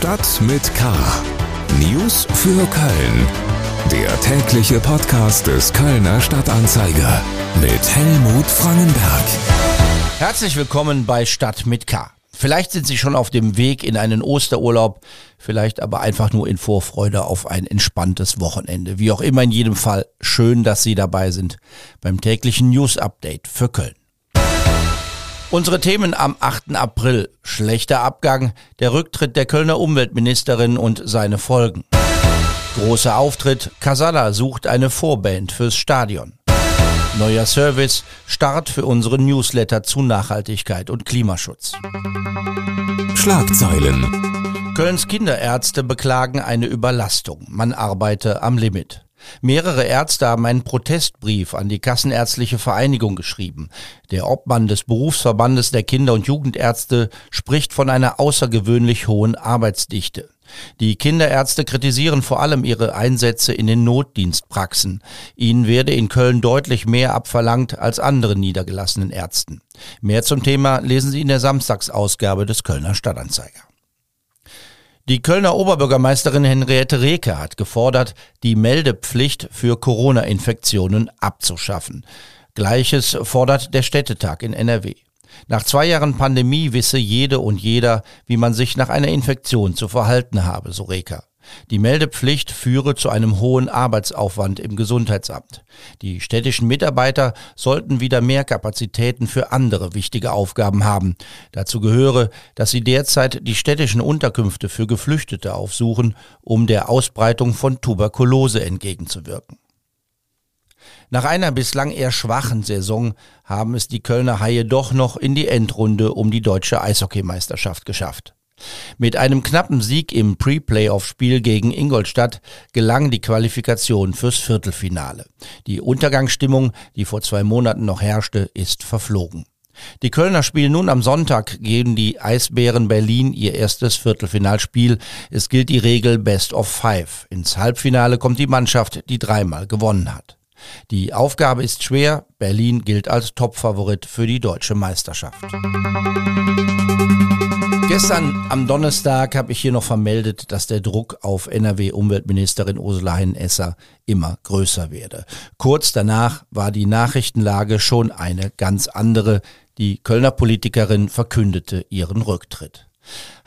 Stadt mit K. News für Köln. Der tägliche Podcast des Kölner Stadtanzeiger mit Helmut Frangenberg. Herzlich willkommen bei Stadt mit K. Vielleicht sind Sie schon auf dem Weg in einen Osterurlaub, vielleicht aber einfach nur in Vorfreude auf ein entspanntes Wochenende. Wie auch immer, in jedem Fall schön, dass Sie dabei sind beim täglichen News Update für Köln. Unsere Themen am 8. April. Schlechter Abgang, der Rücktritt der Kölner Umweltministerin und seine Folgen. Großer Auftritt, Casala sucht eine Vorband fürs Stadion. Neuer Service, Start für unsere Newsletter zu Nachhaltigkeit und Klimaschutz. Schlagzeilen. Kölns Kinderärzte beklagen eine Überlastung. Man arbeite am Limit. Mehrere Ärzte haben einen Protestbrief an die Kassenärztliche Vereinigung geschrieben. Der Obmann des Berufsverbandes der Kinder- und Jugendärzte spricht von einer außergewöhnlich hohen Arbeitsdichte. Die Kinderärzte kritisieren vor allem ihre Einsätze in den Notdienstpraxen. Ihnen werde in Köln deutlich mehr abverlangt als anderen niedergelassenen Ärzten. Mehr zum Thema lesen Sie in der Samstagsausgabe des Kölner Stadtanzeiger. Die Kölner Oberbürgermeisterin Henriette Reke hat gefordert, die Meldepflicht für Corona-Infektionen abzuschaffen. Gleiches fordert der Städtetag in NRW. Nach zwei Jahren Pandemie wisse jede und jeder, wie man sich nach einer Infektion zu verhalten habe, so Reker. Die Meldepflicht führe zu einem hohen Arbeitsaufwand im Gesundheitsamt. Die städtischen Mitarbeiter sollten wieder mehr Kapazitäten für andere wichtige Aufgaben haben. Dazu gehöre, dass sie derzeit die städtischen Unterkünfte für Geflüchtete aufsuchen, um der Ausbreitung von Tuberkulose entgegenzuwirken. Nach einer bislang eher schwachen Saison haben es die Kölner Haie doch noch in die Endrunde um die deutsche Eishockeymeisterschaft geschafft. Mit einem knappen Sieg im Pre-Playoff-Spiel gegen Ingolstadt gelang die Qualifikation fürs Viertelfinale. Die Untergangsstimmung, die vor zwei Monaten noch herrschte, ist verflogen. Die Kölner spielen nun am Sonntag gegen die Eisbären Berlin ihr erstes Viertelfinalspiel. Es gilt die Regel Best of Five. Ins Halbfinale kommt die Mannschaft, die dreimal gewonnen hat. Die Aufgabe ist schwer. Berlin gilt als Topfavorit für die deutsche Meisterschaft. Gestern am Donnerstag habe ich hier noch vermeldet, dass der Druck auf NRW-Umweltministerin Ursula Heinesser immer größer werde. Kurz danach war die Nachrichtenlage schon eine ganz andere. Die Kölner Politikerin verkündete ihren Rücktritt.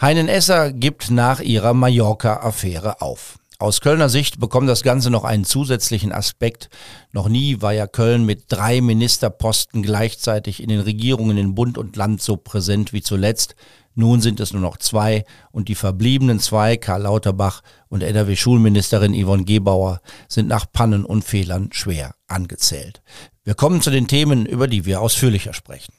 Heinen Esser gibt nach ihrer Mallorca-Affäre auf. Aus Kölner Sicht bekommt das Ganze noch einen zusätzlichen Aspekt. Noch nie war ja Köln mit drei Ministerposten gleichzeitig in den Regierungen in Bund und Land so präsent wie zuletzt. Nun sind es nur noch zwei und die verbliebenen zwei, Karl Lauterbach und NRW-Schulministerin Yvonne Gebauer, sind nach Pannen und Fehlern schwer angezählt. Wir kommen zu den Themen, über die wir ausführlicher sprechen.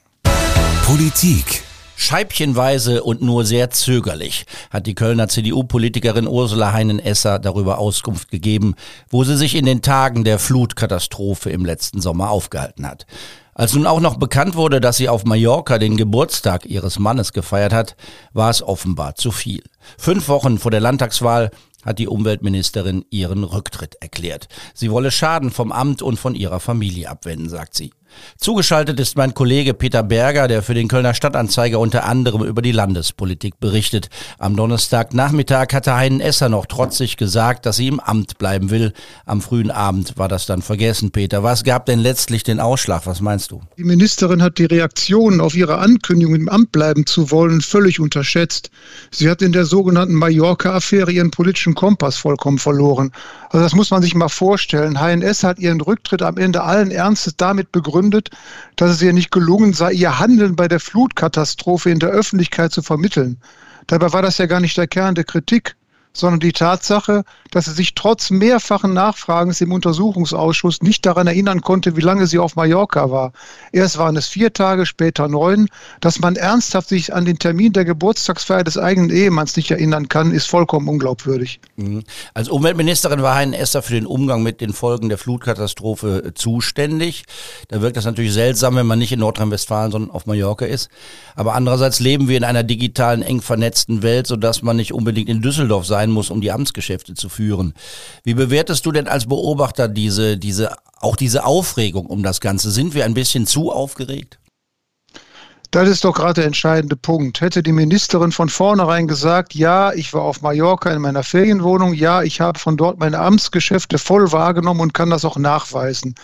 Politik. Scheibchenweise und nur sehr zögerlich hat die Kölner CDU-Politikerin Ursula Heinen-Esser darüber Auskunft gegeben, wo sie sich in den Tagen der Flutkatastrophe im letzten Sommer aufgehalten hat. Als nun auch noch bekannt wurde, dass sie auf Mallorca den Geburtstag ihres Mannes gefeiert hat, war es offenbar zu viel. Fünf Wochen vor der Landtagswahl hat die Umweltministerin ihren Rücktritt erklärt. Sie wolle Schaden vom Amt und von ihrer Familie abwenden, sagt sie. Zugeschaltet ist mein Kollege Peter Berger, der für den Kölner Stadtanzeiger unter anderem über die Landespolitik berichtet. Am Donnerstagnachmittag hatte Heinen Esser noch trotzig gesagt, dass sie im Amt bleiben will. Am frühen Abend war das dann vergessen, Peter. Was gab denn letztlich den Ausschlag? Was meinst du? Die Ministerin hat die Reaktionen auf ihre Ankündigung, im Amt bleiben zu wollen, völlig unterschätzt. Sie hat in der sogenannten Mallorca-Affäre ihren politischen Kompass vollkommen verloren. Also das muss man sich mal vorstellen. HNS hat ihren Rücktritt am Ende allen Ernstes damit begründet, dass es ihr nicht gelungen sei, ihr Handeln bei der Flutkatastrophe in der Öffentlichkeit zu vermitteln. Dabei war das ja gar nicht der Kern der Kritik sondern die Tatsache, dass sie sich trotz mehrfachen Nachfragens im Untersuchungsausschuss nicht daran erinnern konnte, wie lange sie auf Mallorca war. Erst waren es vier Tage, später neun. Dass man ernsthaft sich an den Termin der Geburtstagsfeier des eigenen Ehemanns nicht erinnern kann, ist vollkommen unglaubwürdig. Mhm. Als Umweltministerin war Heinen Esser für den Umgang mit den Folgen der Flutkatastrophe äh, zuständig. Da wirkt das natürlich seltsam, wenn man nicht in Nordrhein-Westfalen, sondern auf Mallorca ist. Aber andererseits leben wir in einer digitalen, eng vernetzten Welt, sodass man nicht unbedingt in Düsseldorf sein sein muss, um die Amtsgeschäfte zu führen. Wie bewertest du denn als Beobachter diese, diese, auch diese Aufregung um das Ganze? Sind wir ein bisschen zu aufgeregt? Das ist doch gerade der entscheidende Punkt. Hätte die Ministerin von vornherein gesagt, ja, ich war auf Mallorca in meiner Ferienwohnung, ja, ich habe von dort meine Amtsgeschäfte voll wahrgenommen und kann das auch nachweisen.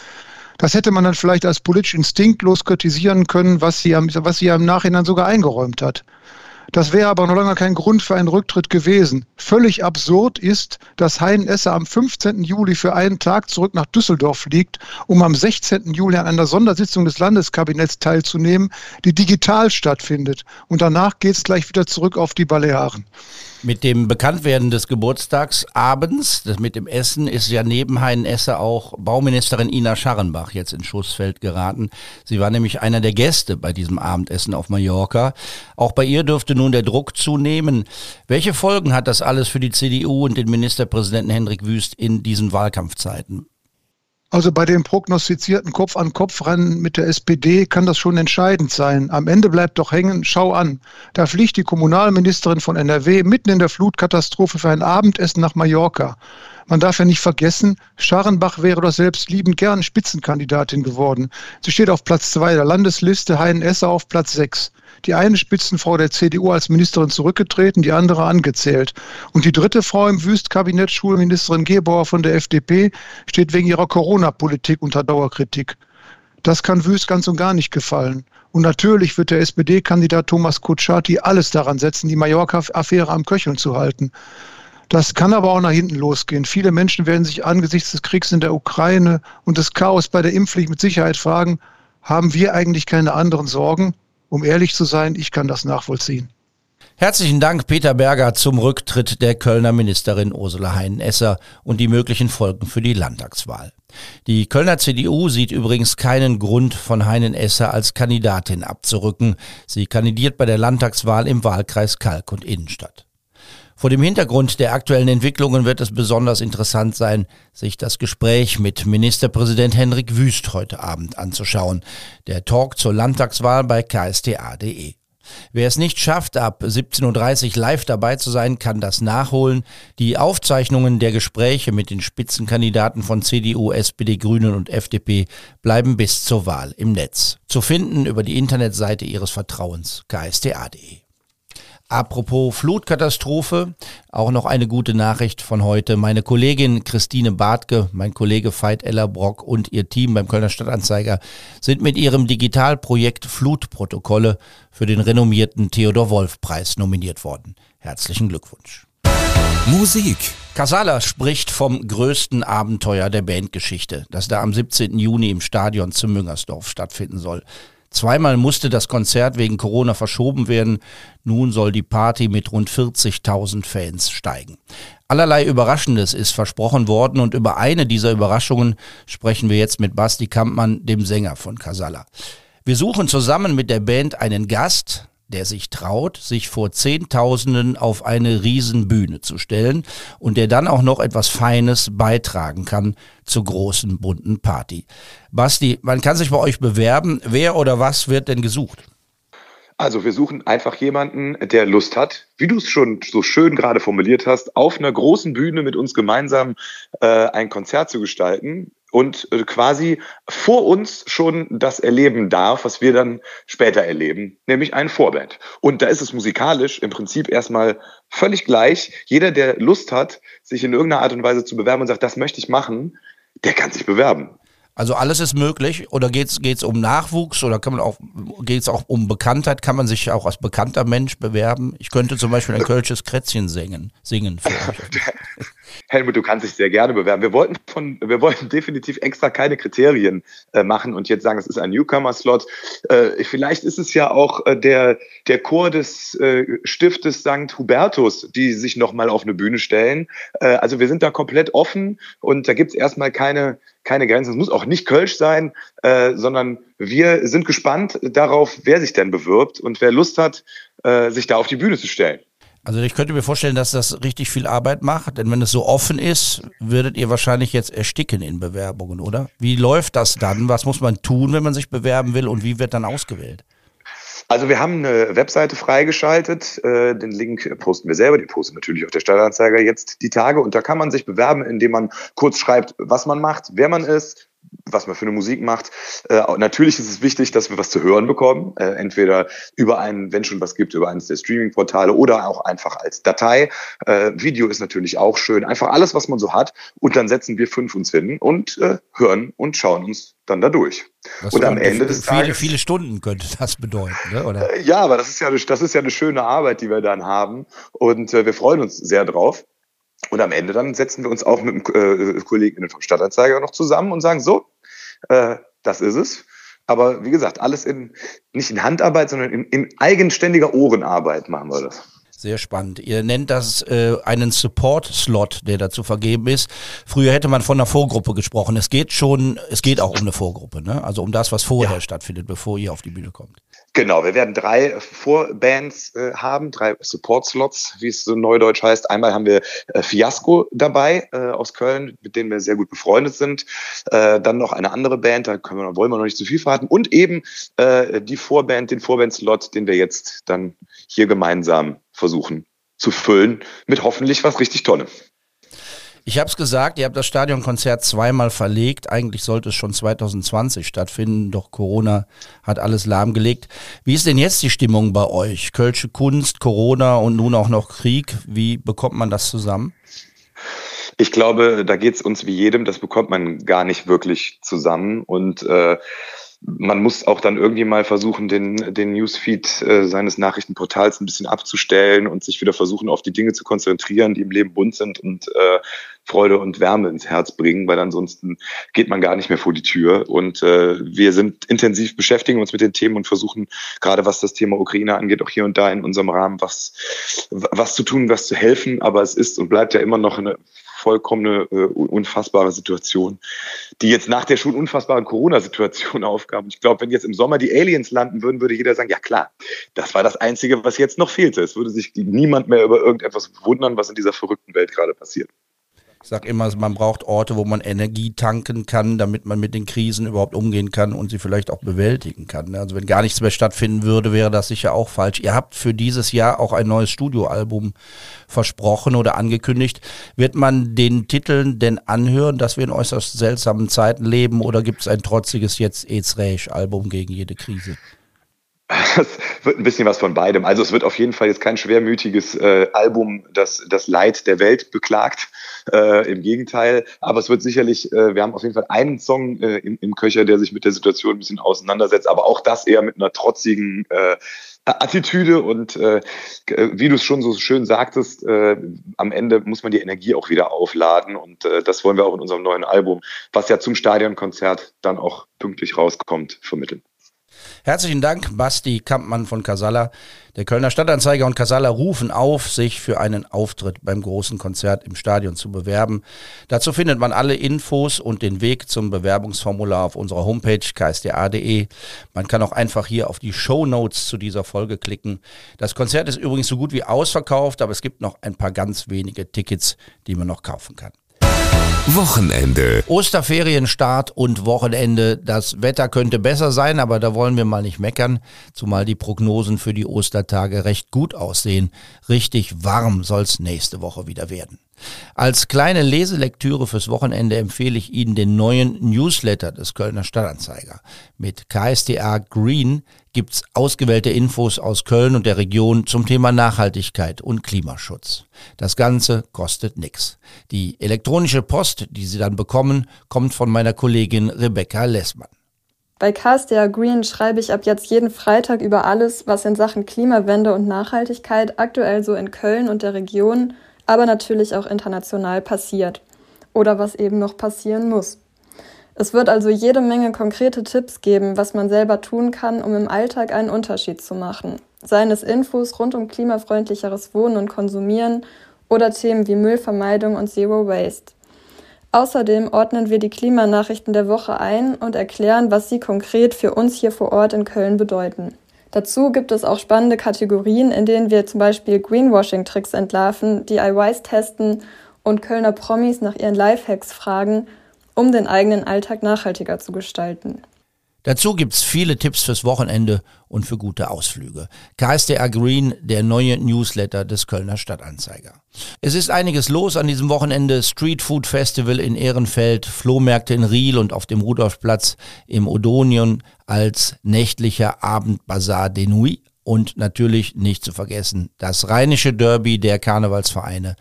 Das hätte man dann vielleicht als politisch instinktlos kritisieren können, was sie, was sie im Nachhinein sogar eingeräumt hat. Das wäre aber noch lange kein Grund für einen Rücktritt gewesen. Völlig absurd ist, dass Hein Esser am 15. Juli für einen Tag zurück nach Düsseldorf fliegt, um am 16. Juli an einer Sondersitzung des Landeskabinetts teilzunehmen, die digital stattfindet. Und danach geht es gleich wieder zurück auf die Balearen. Mit dem Bekanntwerden des Geburtstags abends, das mit dem Essen, ist ja neben Hein Esser auch Bauministerin Ina Scharrenbach jetzt ins Schussfeld geraten. Sie war nämlich einer der Gäste bei diesem Abendessen auf Mallorca. Auch bei ihr dürfte nun der Druck zunehmen. Welche Folgen hat das alles für die CDU und den Ministerpräsidenten Hendrik Wüst in diesen Wahlkampfzeiten? Also bei dem prognostizierten Kopf-an-Kopf-Rennen mit der SPD kann das schon entscheidend sein. Am Ende bleibt doch hängen, schau an. Da fliegt die Kommunalministerin von NRW mitten in der Flutkatastrophe für ein Abendessen nach Mallorca. Man darf ja nicht vergessen, Scharrenbach wäre doch selbst liebend gern Spitzenkandidatin geworden. Sie steht auf Platz zwei der Landesliste, Hein Esser auf Platz sechs die eine Spitzenfrau der CDU als Ministerin zurückgetreten, die andere angezählt. Und die dritte Frau im Wüstkabinett, Schulministerin Gebauer von der FDP, steht wegen ihrer Corona-Politik unter Dauerkritik. Das kann Wüst ganz und gar nicht gefallen. Und natürlich wird der SPD-Kandidat Thomas Kutschaty alles daran setzen, die Mallorca-Affäre am Köcheln zu halten. Das kann aber auch nach hinten losgehen. Viele Menschen werden sich angesichts des Kriegs in der Ukraine und des Chaos bei der Impfpflicht mit Sicherheit fragen, haben wir eigentlich keine anderen Sorgen? Um ehrlich zu sein, ich kann das nachvollziehen. Herzlichen Dank, Peter Berger, zum Rücktritt der Kölner Ministerin Ursula Heinen-Esser und die möglichen Folgen für die Landtagswahl. Die Kölner CDU sieht übrigens keinen Grund, von Heinen-Esser als Kandidatin abzurücken. Sie kandidiert bei der Landtagswahl im Wahlkreis Kalk und Innenstadt. Vor dem Hintergrund der aktuellen Entwicklungen wird es besonders interessant sein, sich das Gespräch mit Ministerpräsident Henrik Wüst heute Abend anzuschauen. Der Talk zur Landtagswahl bei ksta.de. Wer es nicht schafft, ab 17.30 Uhr live dabei zu sein, kann das nachholen. Die Aufzeichnungen der Gespräche mit den Spitzenkandidaten von CDU, SPD, Grünen und FDP bleiben bis zur Wahl im Netz. Zu finden über die Internetseite Ihres Vertrauens ksta.de. Apropos Flutkatastrophe, auch noch eine gute Nachricht von heute. Meine Kollegin Christine Bartke, mein Kollege Veit Ellerbrock und ihr Team beim Kölner Stadtanzeiger sind mit ihrem Digitalprojekt Flutprotokolle für den renommierten Theodor Wolf Preis nominiert worden. Herzlichen Glückwunsch. Musik. Casala spricht vom größten Abenteuer der Bandgeschichte, das da am 17. Juni im Stadion zu Müngersdorf stattfinden soll. Zweimal musste das Konzert wegen Corona verschoben werden. Nun soll die Party mit rund 40.000 Fans steigen. Allerlei Überraschendes ist versprochen worden und über eine dieser Überraschungen sprechen wir jetzt mit Basti Kampmann, dem Sänger von Casalla. Wir suchen zusammen mit der Band einen Gast, der sich traut, sich vor Zehntausenden auf eine Riesenbühne zu stellen und der dann auch noch etwas Feines beitragen kann zur großen bunten Party. Basti, man kann sich bei euch bewerben. Wer oder was wird denn gesucht? Also wir suchen einfach jemanden, der Lust hat, wie du es schon so schön gerade formuliert hast, auf einer großen Bühne mit uns gemeinsam äh, ein Konzert zu gestalten und äh, quasi vor uns schon das erleben darf, was wir dann später erleben, nämlich ein Vorband. Und da ist es musikalisch im Prinzip erstmal völlig gleich. Jeder, der Lust hat, sich in irgendeiner Art und Weise zu bewerben und sagt, das möchte ich machen, der kann sich bewerben. Also alles ist möglich oder geht es um Nachwuchs oder kann man auch geht es auch um Bekanntheit? Kann man sich auch als bekannter Mensch bewerben? Ich könnte zum Beispiel ein Kölsches Krätzchen singen, singen für euch. Helmut, du kannst dich sehr gerne bewerben. Wir wollten von, wir wollten definitiv extra keine Kriterien äh, machen und jetzt sagen, es ist ein Newcomer-Slot. Äh, vielleicht ist es ja auch äh, der, der Chor des äh, Stiftes St. Hubertus, die sich nochmal auf eine Bühne stellen. Äh, also wir sind da komplett offen und da gibt es erstmal keine, keine Grenzen. Es muss auch nicht Kölsch sein, äh, sondern wir sind gespannt darauf, wer sich denn bewirbt und wer Lust hat, äh, sich da auf die Bühne zu stellen. Also ich könnte mir vorstellen, dass das richtig viel Arbeit macht, denn wenn es so offen ist, würdet ihr wahrscheinlich jetzt ersticken in Bewerbungen, oder? Wie läuft das dann? Was muss man tun, wenn man sich bewerben will und wie wird dann ausgewählt? Also wir haben eine Webseite freigeschaltet, äh, den Link posten wir selber, den posten natürlich auf der Stadtanzeiger jetzt die Tage und da kann man sich bewerben, indem man kurz schreibt, was man macht, wer man ist, was man für eine Musik macht. Äh, natürlich ist es wichtig, dass wir was zu hören bekommen. Äh, entweder über einen, wenn schon was gibt, über eines der Streaming-Portale oder auch einfach als Datei. Äh, Video ist natürlich auch schön. Einfach alles, was man so hat. Und dann setzen wir fünf uns hin und äh, hören und schauen uns dann da durch. Das und am Ende des viele, Tages, viele Stunden könnte das bedeuten, ne? oder? Äh, ja, aber das ist ja, das ist ja eine schöne Arbeit, die wir dann haben. Und äh, wir freuen uns sehr drauf. Und am Ende dann setzen wir uns auch mit dem äh, Kollegen vom Stadtanzeiger noch zusammen und sagen, so, äh, das ist es. Aber wie gesagt, alles in, nicht in Handarbeit, sondern in, in eigenständiger Ohrenarbeit machen wir das. Sehr spannend. Ihr nennt das äh, einen Support-Slot, der dazu vergeben ist. Früher hätte man von einer Vorgruppe gesprochen. Es geht schon, es geht auch um eine Vorgruppe, ne? Also um das, was vorher ja. stattfindet, bevor ihr auf die Bühne kommt. Genau, wir werden drei Vorbands äh, haben, drei Support-Slots, wie es so neudeutsch heißt. Einmal haben wir äh, Fiasco dabei äh, aus Köln, mit denen wir sehr gut befreundet sind. Äh, dann noch eine andere Band, da können wir, wollen wir noch nicht zu viel verraten. Und eben äh, die Vorband, den Vorband-Slot, den wir jetzt dann hier gemeinsam versuchen zu füllen, mit hoffentlich was richtig Tollem. Ich habe es gesagt, ihr habt das Stadionkonzert zweimal verlegt. Eigentlich sollte es schon 2020 stattfinden, doch Corona hat alles lahmgelegt. Wie ist denn jetzt die Stimmung bei euch? Kölsche Kunst, Corona und nun auch noch Krieg. Wie bekommt man das zusammen? Ich glaube, da geht es uns wie jedem, das bekommt man gar nicht wirklich zusammen. Und äh, man muss auch dann irgendwie mal versuchen, den, den Newsfeed äh, seines Nachrichtenportals ein bisschen abzustellen und sich wieder versuchen, auf die Dinge zu konzentrieren, die im Leben bunt sind und äh, Freude und Wärme ins Herz bringen, weil ansonsten geht man gar nicht mehr vor die Tür. Und äh, wir sind intensiv beschäftigen uns mit den Themen und versuchen, gerade was das Thema Ukraine angeht, auch hier und da in unserem Rahmen was, was zu tun, was zu helfen. Aber es ist und bleibt ja immer noch eine vollkommene äh, unfassbare Situation, die jetzt nach der schon unfassbaren Corona-Situation aufgab. Ich glaube, wenn jetzt im Sommer die Aliens landen würden, würde jeder sagen, ja klar, das war das Einzige, was jetzt noch fehlte. Es würde sich niemand mehr über irgendetwas wundern, was in dieser verrückten Welt gerade passiert. Ich sage immer, man braucht Orte, wo man Energie tanken kann, damit man mit den Krisen überhaupt umgehen kann und sie vielleicht auch bewältigen kann. Also wenn gar nichts mehr stattfinden würde, wäre das sicher auch falsch. Ihr habt für dieses Jahr auch ein neues Studioalbum versprochen oder angekündigt. Wird man den Titeln denn anhören, dass wir in äußerst seltsamen Zeiten leben oder gibt es ein trotziges jetzt Ezreich-Album gegen jede Krise? Es wird ein bisschen was von beidem. Also es wird auf jeden Fall jetzt kein schwermütiges äh, Album, das das Leid der Welt beklagt. Äh, Im Gegenteil. Aber es wird sicherlich, äh, wir haben auf jeden Fall einen Song äh, im, im Köcher, der sich mit der Situation ein bisschen auseinandersetzt. Aber auch das eher mit einer trotzigen äh, Attitüde und äh, wie du es schon so schön sagtest, äh, am Ende muss man die Energie auch wieder aufladen und äh, das wollen wir auch in unserem neuen Album, was ja zum Stadionkonzert dann auch pünktlich rauskommt, vermitteln. Herzlichen Dank, Basti Kampmann von Casalla. Der Kölner Stadtanzeiger und Casalla rufen auf, sich für einen Auftritt beim großen Konzert im Stadion zu bewerben. Dazu findet man alle Infos und den Weg zum Bewerbungsformular auf unserer Homepage ksda.de. Man kann auch einfach hier auf die Show Notes zu dieser Folge klicken. Das Konzert ist übrigens so gut wie ausverkauft, aber es gibt noch ein paar ganz wenige Tickets, die man noch kaufen kann. Wochenende. Osterferienstart und Wochenende. Das Wetter könnte besser sein, aber da wollen wir mal nicht meckern, zumal die Prognosen für die Ostertage recht gut aussehen. Richtig warm soll's nächste Woche wieder werden. Als kleine Leselektüre fürs Wochenende empfehle ich Ihnen den neuen Newsletter des Kölner Stadtanzeiger. Mit KSTA Green gibt's ausgewählte Infos aus Köln und der Region zum Thema Nachhaltigkeit und Klimaschutz. Das Ganze kostet nix. Die elektronische Post, die Sie dann bekommen, kommt von meiner Kollegin Rebecca Lessmann. Bei KSTA Green schreibe ich ab jetzt jeden Freitag über alles, was in Sachen Klimawende und Nachhaltigkeit aktuell so in Köln und der Region aber natürlich auch international passiert oder was eben noch passieren muss. Es wird also jede Menge konkrete Tipps geben, was man selber tun kann, um im Alltag einen Unterschied zu machen. Seien es Infos rund um klimafreundlicheres Wohnen und Konsumieren oder Themen wie Müllvermeidung und Zero Waste. Außerdem ordnen wir die Klimanachrichten der Woche ein und erklären, was sie konkret für uns hier vor Ort in Köln bedeuten. Dazu gibt es auch spannende Kategorien, in denen wir zum Beispiel Greenwashing-Tricks entlarven, DIYs testen und Kölner Promis nach ihren Lifehacks fragen, um den eigenen Alltag nachhaltiger zu gestalten. Dazu gibt's viele Tipps fürs Wochenende und für gute Ausflüge. KSDR Green, der neue Newsletter des Kölner Stadtanzeiger. Es ist einiges los an diesem Wochenende. Street Food Festival in Ehrenfeld, Flohmärkte in Riel und auf dem Rudolfplatz im Odonion als nächtlicher Abendbazar de Nuit. Und natürlich nicht zu vergessen das rheinische Derby der Karnevalsvereine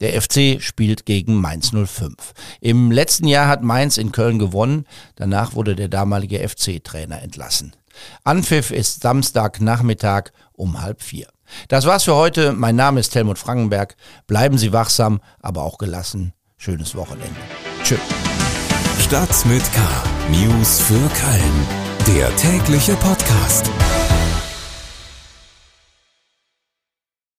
der FC spielt gegen Mainz 05. Im letzten Jahr hat Mainz in Köln gewonnen. Danach wurde der damalige FC-Trainer entlassen. Anpfiff ist Samstagnachmittag um halb vier. Das war's für heute. Mein Name ist Helmut Frankenberg. Bleiben Sie wachsam, aber auch gelassen. Schönes Wochenende. Tschüss. Stadt mit K. News für Köln. Der tägliche Podcast.